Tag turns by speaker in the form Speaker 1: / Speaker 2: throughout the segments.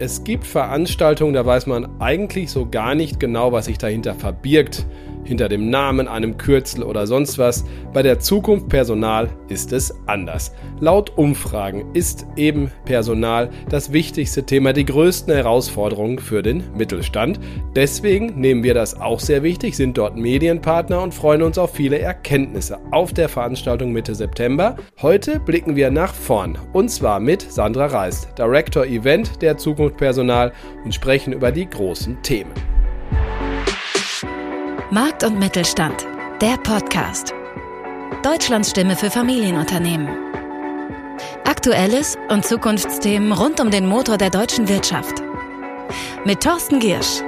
Speaker 1: Es gibt Veranstaltungen, da weiß man eigentlich so gar nicht genau, was sich dahinter verbirgt hinter dem Namen, einem Kürzel oder sonst was. Bei der Zukunft Personal ist es anders. Laut Umfragen ist eben Personal das wichtigste Thema, die größten Herausforderungen für den Mittelstand. Deswegen nehmen wir das auch sehr wichtig, sind dort Medienpartner und freuen uns auf viele Erkenntnisse auf der Veranstaltung Mitte September. Heute blicken wir nach vorn und zwar mit Sandra Reist, Director Event der Zukunft Personal und sprechen über die großen Themen.
Speaker 2: Markt und Mittelstand, der Podcast. Deutschlands Stimme für Familienunternehmen. Aktuelles und Zukunftsthemen rund um den Motor der deutschen Wirtschaft. Mit Thorsten Giersch.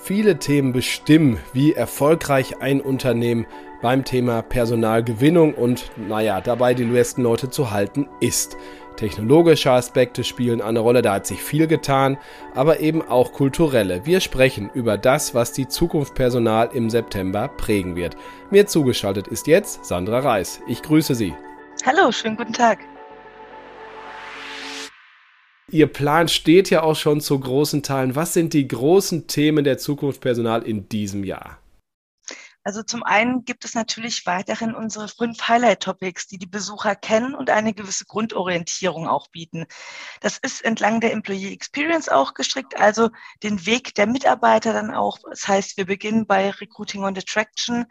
Speaker 1: Viele Themen bestimmen, wie erfolgreich ein Unternehmen beim Thema Personalgewinnung und, naja, dabei die besten Leute zu halten ist. Technologische Aspekte spielen eine Rolle, da hat sich viel getan, aber eben auch kulturelle. Wir sprechen über das, was die Zukunft Personal im September prägen wird. Mir zugeschaltet ist jetzt Sandra Reis. Ich grüße Sie.
Speaker 3: Hallo, schönen guten Tag.
Speaker 1: Ihr Plan steht ja auch schon zu großen Teilen. Was sind die großen Themen der Zukunft Personal in diesem Jahr?
Speaker 3: Also zum einen gibt es natürlich weiterhin unsere fünf Highlight-Topics, die die Besucher kennen und eine gewisse Grundorientierung auch bieten. Das ist entlang der Employee Experience auch gestrickt, also den Weg der Mitarbeiter dann auch. Das heißt, wir beginnen bei Recruiting und Attraction,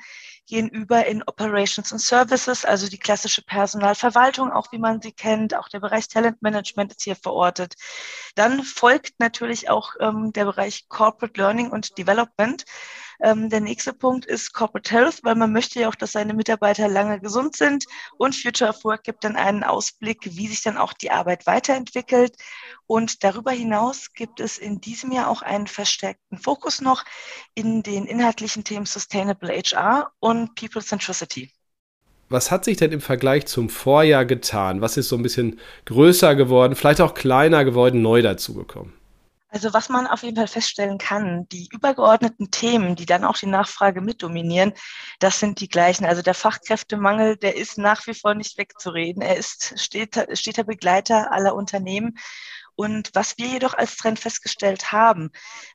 Speaker 3: gehen über in Operations and Services, also die klassische Personalverwaltung, auch wie man sie kennt. Auch der Bereich Talentmanagement ist hier verortet. Dann folgt natürlich auch ähm, der Bereich Corporate Learning und Development. Ähm, der nächste Punkt ist Corporate Health, weil man möchte ja auch, dass seine Mitarbeiter lange gesund sind. Und Future of Work gibt dann einen Ausblick, wie sich dann auch die Arbeit weiterentwickelt. Und darüber hinaus gibt es in diesem Jahr auch einen verstärkten Fokus noch in den inhaltlichen Themen Sustainable HR und People Centricity.
Speaker 1: Was hat sich denn im Vergleich zum Vorjahr getan? Was ist so ein bisschen größer geworden, vielleicht auch kleiner geworden, neu dazugekommen?
Speaker 3: Also was man auf jeden Fall feststellen kann, die übergeordneten Themen, die dann auch die Nachfrage mitdominieren, das sind die gleichen. Also der Fachkräftemangel, der ist nach wie vor nicht wegzureden. Er ist steter, steter Begleiter aller Unternehmen. Und was wir jedoch als Trend festgestellt haben,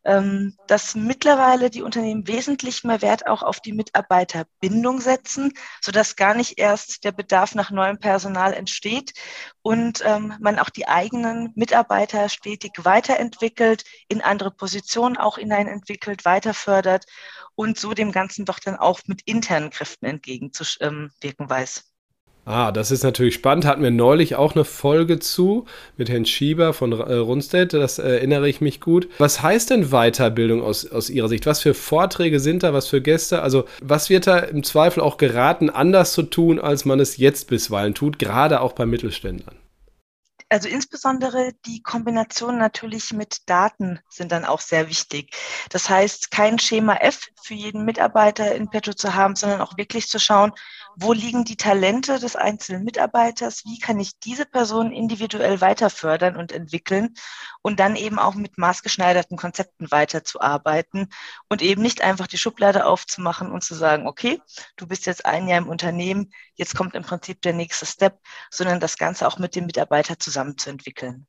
Speaker 3: ähm, dass mittlerweile die Unternehmen wesentlich mehr Wert auch auf die Mitarbeiterbindung setzen, sodass gar nicht erst der Bedarf nach neuem Personal entsteht und ähm, man auch die eigenen Mitarbeiter stetig weiterentwickelt, in andere Positionen auch hineinentwickelt, weiter fördert und so dem Ganzen doch dann auch mit internen Kräften entgegenzuwirken ähm, weiß.
Speaker 1: Ah, das ist natürlich spannend. Hatten wir neulich auch eine Folge zu mit Herrn Schieber von äh, Rundstedt. Das erinnere ich mich gut. Was heißt denn Weiterbildung aus, aus Ihrer Sicht? Was für Vorträge sind da? Was für Gäste? Also, was wird da im Zweifel auch geraten, anders zu tun, als man es jetzt bisweilen tut, gerade auch bei Mittelständlern?
Speaker 3: Also insbesondere die Kombination natürlich mit Daten sind dann auch sehr wichtig. Das heißt, kein Schema F für jeden Mitarbeiter in petto zu haben, sondern auch wirklich zu schauen, wo liegen die Talente des einzelnen Mitarbeiters, wie kann ich diese Person individuell weiter fördern und entwickeln und dann eben auch mit maßgeschneiderten Konzepten weiterzuarbeiten und eben nicht einfach die Schublade aufzumachen und zu sagen, okay, du bist jetzt ein Jahr im Unternehmen, jetzt kommt im Prinzip der nächste Step, sondern das Ganze auch mit dem Mitarbeiter zusammenzuentwickeln.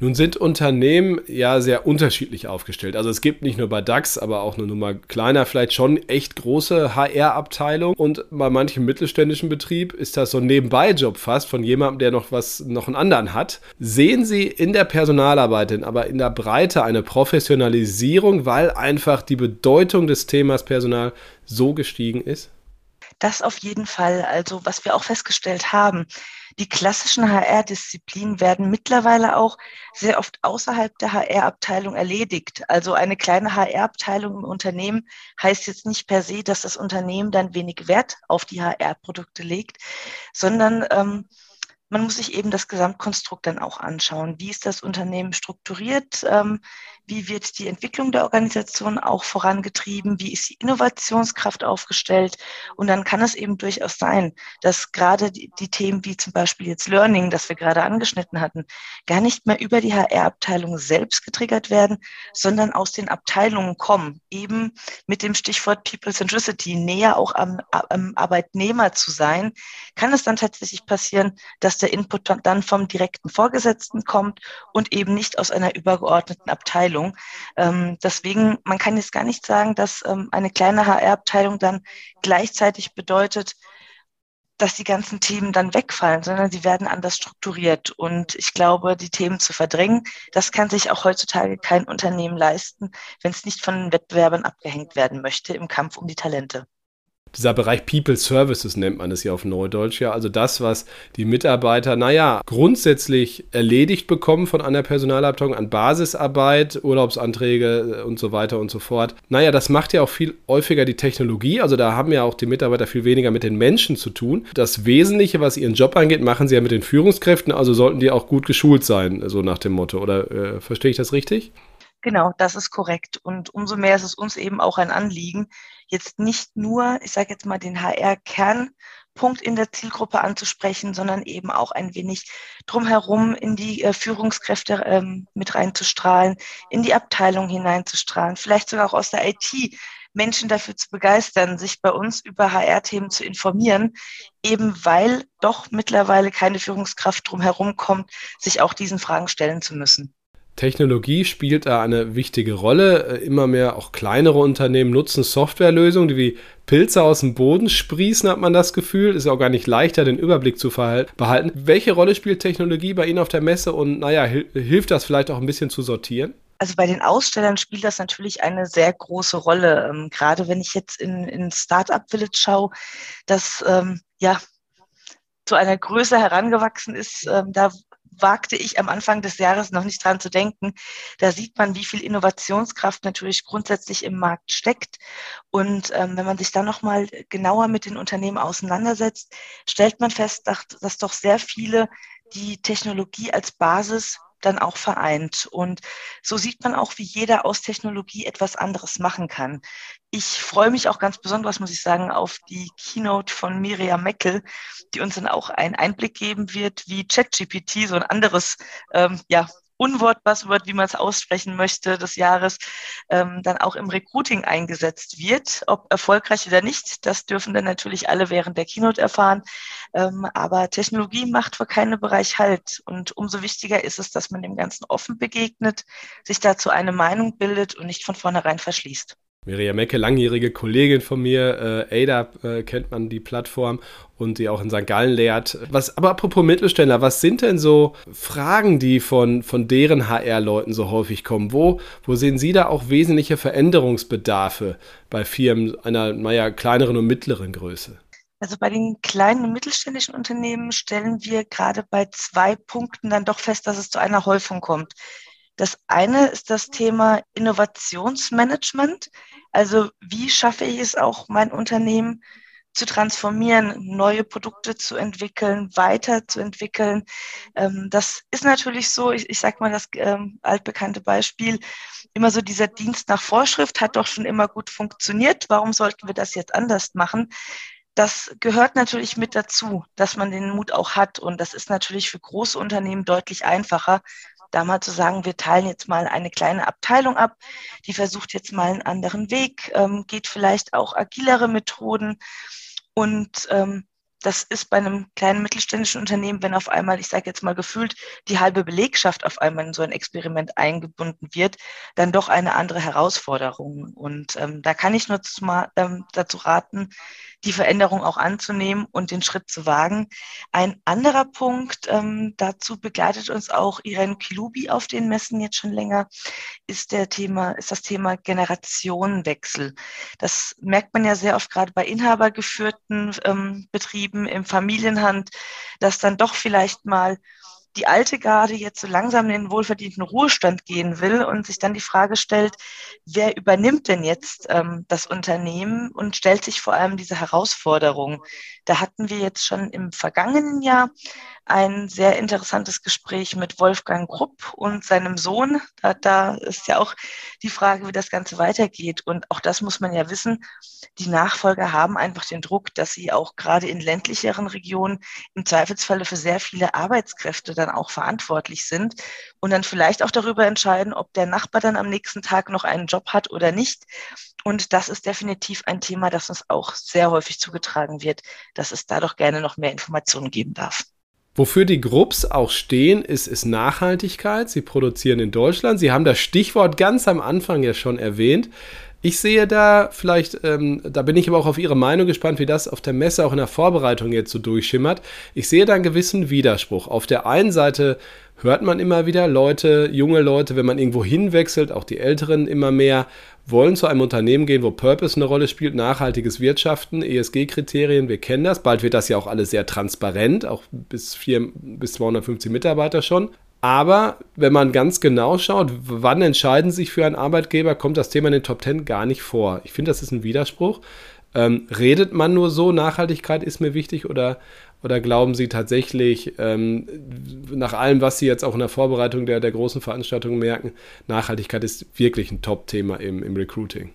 Speaker 1: Nun sind Unternehmen ja sehr unterschiedlich aufgestellt. Also es gibt nicht nur bei DAX, aber auch eine Nummer kleiner, vielleicht schon echt große HR-Abteilung. Und bei manchem mittelständischen Betrieb ist das so ein Nebenbei-Job fast von jemandem, der noch was, noch einen anderen hat. Sehen Sie in der Personalarbeit denn aber in der Breite eine Professionalisierung, weil einfach die Bedeutung des Themas Personal so gestiegen ist?
Speaker 3: Das auf jeden Fall. Also was wir auch festgestellt haben, die klassischen HR-Disziplinen werden mittlerweile auch sehr oft außerhalb der HR-Abteilung erledigt. Also eine kleine HR-Abteilung im Unternehmen heißt jetzt nicht per se, dass das Unternehmen dann wenig Wert auf die HR-Produkte legt, sondern ähm, man muss sich eben das Gesamtkonstrukt dann auch anschauen. Wie ist das Unternehmen strukturiert? Ähm, wie wird die Entwicklung der Organisation auch vorangetrieben? Wie ist die Innovationskraft aufgestellt? Und dann kann es eben durchaus sein, dass gerade die, Themen wie zum Beispiel jetzt Learning, das wir gerade angeschnitten hatten, gar nicht mehr über die HR-Abteilung selbst getriggert werden, sondern aus den Abteilungen kommen. Eben mit dem Stichwort People Centricity, näher auch am, am Arbeitnehmer zu sein, kann es dann tatsächlich passieren, dass der Input dann vom direkten Vorgesetzten kommt und eben nicht aus einer übergeordneten Abteilung. Ähm, deswegen, man kann jetzt gar nicht sagen, dass ähm, eine kleine HR-Abteilung dann gleichzeitig bedeutet, dass die ganzen Themen dann wegfallen, sondern sie werden anders strukturiert. Und ich glaube, die Themen zu verdrängen, das kann sich auch heutzutage kein Unternehmen leisten, wenn es nicht von Wettbewerbern abgehängt werden möchte im Kampf um die Talente
Speaker 1: dieser Bereich People Services nennt man es ja auf Neudeutsch, ja. Also das, was die Mitarbeiter, naja, grundsätzlich erledigt bekommen von einer Personalabteilung an Basisarbeit, Urlaubsanträge äh, und so weiter und so fort. Naja, das macht ja auch viel häufiger die Technologie. Also da haben ja auch die Mitarbeiter viel weniger mit den Menschen zu tun. Das Wesentliche, was ihren Job angeht, machen sie ja mit den Führungskräften. Also sollten die auch gut geschult sein, so nach dem Motto. Oder äh, verstehe ich das richtig?
Speaker 3: Genau, das ist korrekt. Und umso mehr ist es uns eben auch ein Anliegen, jetzt nicht nur, ich sage jetzt mal, den HR-Kernpunkt in der Zielgruppe anzusprechen, sondern eben auch ein wenig drumherum in die äh, Führungskräfte ähm, mit reinzustrahlen, in die Abteilung hineinzustrahlen, vielleicht sogar auch aus der IT Menschen dafür zu begeistern, sich bei uns über HR-Themen zu informieren, eben weil doch mittlerweile keine Führungskraft drumherum kommt, sich auch diesen Fragen stellen zu müssen.
Speaker 1: Technologie spielt da eine wichtige Rolle. Äh, immer mehr auch kleinere Unternehmen nutzen Softwarelösungen, die wie Pilze aus dem Boden sprießen, hat man das Gefühl. Ist auch gar nicht leichter, den Überblick zu behalten. Welche Rolle spielt Technologie bei Ihnen auf der Messe und naja, hilft das vielleicht auch ein bisschen zu sortieren?
Speaker 3: Also bei den Ausstellern spielt das natürlich eine sehr große Rolle. Ähm, gerade wenn ich jetzt in, in Startup Village schaue, dass ähm, ja zu einer Größe herangewachsen ist, ähm, da wagte ich am Anfang des Jahres noch nicht dran zu denken. Da sieht man, wie viel Innovationskraft natürlich grundsätzlich im Markt steckt. Und ähm, wenn man sich dann nochmal genauer mit den Unternehmen auseinandersetzt, stellt man fest, dass, dass doch sehr viele die Technologie als Basis dann auch vereint. Und so sieht man auch, wie jeder aus Technologie etwas anderes machen kann. Ich freue mich auch ganz besonders, muss ich sagen, auf die Keynote von Miriam Meckel, die uns dann auch einen Einblick geben wird, wie ChatGPT, so ein anderes ähm, ja, Unwort, Buzzword, wie man es aussprechen möchte, des Jahres, ähm, dann auch im Recruiting eingesetzt wird. Ob erfolgreich oder nicht, das dürfen dann natürlich alle während der Keynote erfahren. Ähm, aber Technologie macht für keinen Bereich Halt. Und umso wichtiger ist es, dass man dem Ganzen offen begegnet, sich dazu eine Meinung bildet und nicht von vornherein verschließt.
Speaker 1: Miriam Mecke, langjährige Kollegin von mir, äh, Ada äh, kennt man die Plattform und die auch in St. Gallen lehrt. Was, aber apropos Mittelständler, was sind denn so Fragen, die von, von deren HR-Leuten so häufig kommen? Wo, wo sehen Sie da auch wesentliche Veränderungsbedarfe bei Firmen einer, naja, kleineren und mittleren Größe?
Speaker 3: Also bei den kleinen und mittelständischen Unternehmen stellen wir gerade bei zwei Punkten dann doch fest, dass es zu einer Häufung kommt. Das eine ist das Thema Innovationsmanagement. Also wie schaffe ich es auch, mein Unternehmen zu transformieren, neue Produkte zu entwickeln, weiterzuentwickeln. Ähm, das ist natürlich so, ich, ich sage mal das ähm, altbekannte Beispiel, immer so dieser Dienst nach Vorschrift hat doch schon immer gut funktioniert. Warum sollten wir das jetzt anders machen? Das gehört natürlich mit dazu, dass man den Mut auch hat. Und das ist natürlich für große Unternehmen deutlich einfacher, da mal zu sagen, wir teilen jetzt mal eine kleine Abteilung ab, die versucht jetzt mal einen anderen Weg, ähm, geht vielleicht auch agilere Methoden und ähm, das ist bei einem kleinen mittelständischen Unternehmen, wenn auf einmal, ich sage jetzt mal gefühlt, die halbe Belegschaft auf einmal in so ein Experiment eingebunden wird, dann doch eine andere Herausforderung. Und ähm, da kann ich nur zu, ähm, dazu raten, die Veränderung auch anzunehmen und den Schritt zu wagen. Ein anderer Punkt, ähm, dazu begleitet uns auch Irene Kilubi auf den Messen jetzt schon länger, ist der Thema, ist das Thema Generationenwechsel. Das merkt man ja sehr oft gerade bei inhabergeführten ähm, Betrieben im Familienhand, dass dann doch vielleicht mal die alte Garde jetzt so langsam in den wohlverdienten Ruhestand gehen will und sich dann die Frage stellt, wer übernimmt denn jetzt ähm, das Unternehmen und stellt sich vor allem diese Herausforderung. Da hatten wir jetzt schon im vergangenen Jahr ein sehr interessantes Gespräch mit Wolfgang Grupp und seinem Sohn. Da, da ist ja auch die Frage, wie das Ganze weitergeht. Und auch das muss man ja wissen. Die Nachfolger haben einfach den Druck, dass sie auch gerade in ländlicheren Regionen im Zweifelsfalle für sehr viele Arbeitskräfte dann auch verantwortlich sind und dann vielleicht auch darüber entscheiden, ob der Nachbar dann am nächsten Tag noch einen Job hat oder nicht. Und das ist definitiv ein Thema, das uns auch sehr häufig zugetragen wird, dass es da doch gerne noch mehr Informationen geben darf.
Speaker 1: Wofür die Grupps auch stehen, ist, ist Nachhaltigkeit. Sie produzieren in Deutschland. Sie haben das Stichwort ganz am Anfang ja schon erwähnt. Ich sehe da vielleicht, ähm, da bin ich aber auch auf Ihre Meinung gespannt, wie das auf der Messe auch in der Vorbereitung jetzt so durchschimmert. Ich sehe da einen gewissen Widerspruch. Auf der einen Seite hört man immer wieder Leute, junge Leute, wenn man irgendwo hinwechselt, auch die Älteren immer mehr, wollen zu einem Unternehmen gehen, wo Purpose eine Rolle spielt, nachhaltiges Wirtschaften, ESG-Kriterien, wir kennen das. Bald wird das ja auch alles sehr transparent, auch bis, vier, bis 250 Mitarbeiter schon. Aber wenn man ganz genau schaut, wann entscheiden sich für einen Arbeitgeber, kommt das Thema in den Top 10 gar nicht vor. Ich finde, das ist ein Widerspruch. Ähm, redet man nur so, Nachhaltigkeit ist mir wichtig oder, oder glauben Sie tatsächlich, ähm, nach allem, was Sie jetzt auch in der Vorbereitung der, der großen Veranstaltungen merken, Nachhaltigkeit ist wirklich ein Top-Thema im, im Recruiting?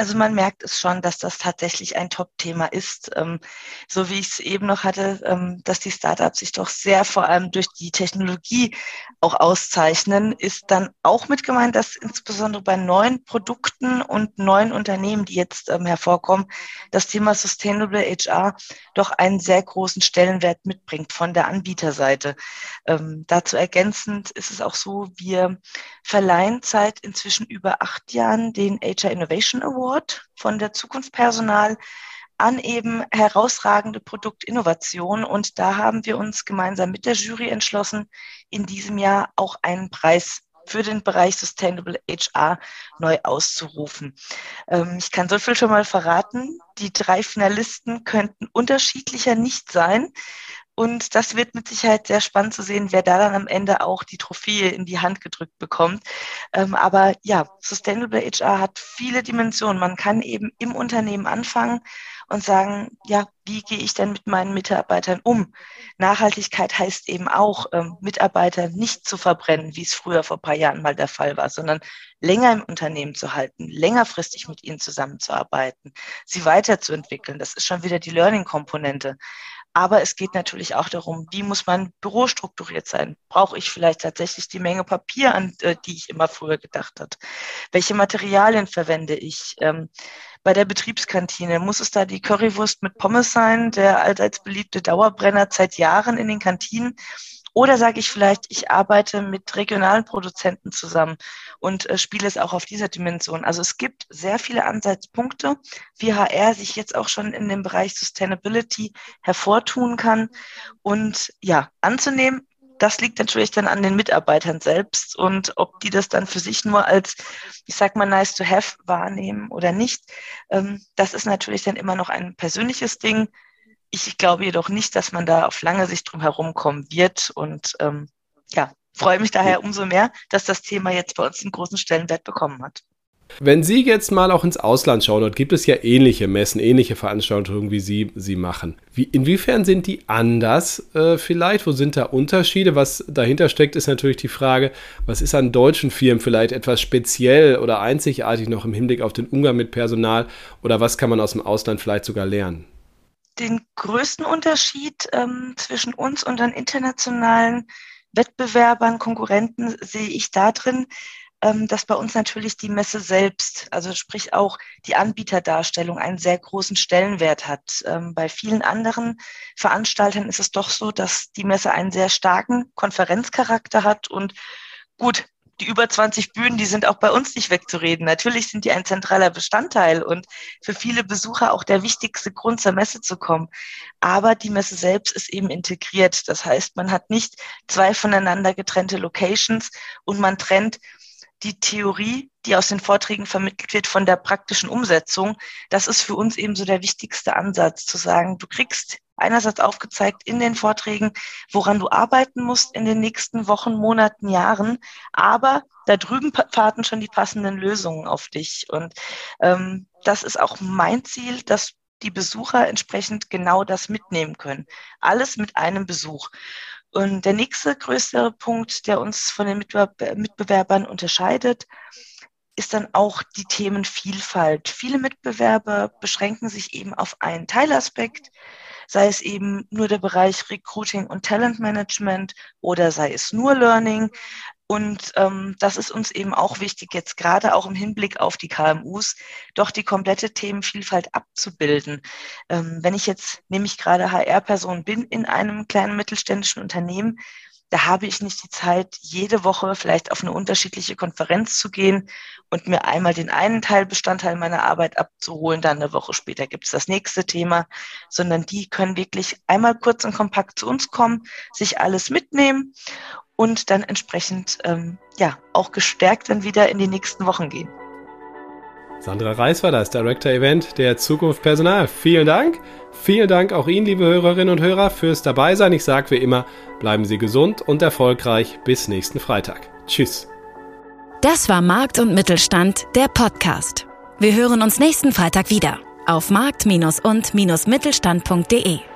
Speaker 3: Also man merkt es schon, dass das tatsächlich ein Top-Thema ist. Ähm, so wie ich es eben noch hatte, ähm, dass die Startups sich doch sehr vor allem durch die Technologie auch auszeichnen, ist dann auch mit gemeint, dass insbesondere bei neuen Produkten und neuen Unternehmen, die jetzt ähm, hervorkommen, das Thema Sustainable HR doch einen sehr großen Stellenwert mitbringt von der Anbieterseite. Dazu ergänzend ist es auch so, wir verleihen seit inzwischen über acht Jahren den HR Innovation Award Award von der Zukunft Personal an eben herausragende Produktinnovation. Und da haben wir uns gemeinsam mit der Jury entschlossen, in diesem Jahr auch einen Preis für den Bereich Sustainable HR neu auszurufen. Ähm, ich kann so viel schon mal verraten. Die drei Finalisten könnten unterschiedlicher nicht sein. Und das wird mit Sicherheit sehr spannend zu sehen, wer da dann am Ende auch die Trophäe in die Hand gedrückt bekommt. Ähm, aber ja, Sustainable HR hat viele Dimensionen. Man kann eben im Unternehmen anfangen und sagen, ja, wie gehe ich denn mit meinen Mitarbeitern um? Nachhaltigkeit heißt eben auch, ähm, Mitarbeiter nicht zu verbrennen, wie es früher vor ein paar Jahren mal der Fall war, sondern länger im Unternehmen zu halten, längerfristig mit ihnen zusammenzuarbeiten, sie weiterzuentwickeln. Das ist schon wieder die Learning-Komponente. Aber es geht natürlich auch darum, wie muss mein Büro strukturiert sein? Brauche ich vielleicht tatsächlich die Menge Papier, an äh, die ich immer früher gedacht habe? Welche Materialien verwende ich? Ähm, bei der Betriebskantine muss es da die Currywurst mit Pommes sein, der allseits beliebte Dauerbrenner seit Jahren in den Kantinen? Oder sage ich vielleicht, ich arbeite mit regionalen Produzenten zusammen und äh, spiele es auch auf dieser Dimension. Also es gibt sehr viele Ansatzpunkte, wie HR sich jetzt auch schon in dem Bereich Sustainability hervortun kann. Und ja, anzunehmen, das liegt natürlich dann an den Mitarbeitern selbst und ob die das dann für sich nur als, ich sag mal, nice to have wahrnehmen oder nicht. Ähm, das ist natürlich dann immer noch ein persönliches Ding. Ich glaube jedoch nicht, dass man da auf lange Sicht drum herum kommen wird. Und ähm, ja, freue mich daher umso mehr, dass das Thema jetzt bei uns einen großen Stellenwert bekommen hat.
Speaker 1: Wenn Sie jetzt mal auch ins Ausland schauen, dort gibt es ja ähnliche Messen, ähnliche Veranstaltungen, wie Sie sie machen. Wie, inwiefern sind die anders äh, vielleicht? Wo sind da Unterschiede? Was dahinter steckt, ist natürlich die Frage, was ist an deutschen Firmen vielleicht etwas speziell oder einzigartig noch im Hinblick auf den Umgang mit Personal oder was kann man aus dem Ausland vielleicht sogar lernen?
Speaker 3: Den größten Unterschied ähm, zwischen uns und den internationalen Wettbewerbern, Konkurrenten sehe ich darin, ähm, dass bei uns natürlich die Messe selbst, also sprich auch die Anbieterdarstellung, einen sehr großen Stellenwert hat. Ähm, bei vielen anderen Veranstaltern ist es doch so, dass die Messe einen sehr starken Konferenzcharakter hat und gut, die über 20 Bühnen, die sind auch bei uns nicht wegzureden. Natürlich sind die ein zentraler Bestandteil und für viele Besucher auch der wichtigste Grund zur Messe zu kommen. Aber die Messe selbst ist eben integriert. Das heißt, man hat nicht zwei voneinander getrennte Locations und man trennt die Theorie, die aus den Vorträgen vermittelt wird, von der praktischen Umsetzung. Das ist für uns eben so der wichtigste Ansatz, zu sagen, du kriegst einerseits aufgezeigt in den Vorträgen, woran du arbeiten musst in den nächsten Wochen, Monaten, Jahren, aber da drüben warten schon die passenden Lösungen auf dich. Und ähm, das ist auch mein Ziel, dass die Besucher entsprechend genau das mitnehmen können. Alles mit einem Besuch. Und der nächste größere Punkt, der uns von den Mitbewerbern unterscheidet, ist dann auch die Themenvielfalt. Viele Mitbewerber beschränken sich eben auf einen Teilaspekt, sei es eben nur der Bereich Recruiting und Talentmanagement oder sei es nur Learning. Und ähm, das ist uns eben auch wichtig, jetzt gerade auch im Hinblick auf die KMUs, doch die komplette Themenvielfalt abzubilden. Ähm, wenn ich jetzt nämlich gerade HR-Person bin in einem kleinen mittelständischen Unternehmen, da habe ich nicht die Zeit, jede Woche vielleicht auf eine unterschiedliche Konferenz zu gehen und mir einmal den einen Teilbestandteil meiner Arbeit abzuholen, dann eine Woche später gibt es das nächste Thema, sondern die können wirklich einmal kurz und kompakt zu uns kommen, sich alles mitnehmen und dann entsprechend ähm, ja auch gestärkt dann wieder in die nächsten Wochen gehen.
Speaker 1: Sandra Reis war das, Director Event der Zukunft Personal. Vielen Dank. Vielen Dank auch Ihnen, liebe Hörerinnen und Hörer, fürs Dabeisein. Ich sage wie immer, bleiben Sie gesund und erfolgreich. Bis nächsten Freitag. Tschüss.
Speaker 2: Das war Markt und Mittelstand, der Podcast. Wir hören uns nächsten Freitag wieder auf markt- und-mittelstand.de.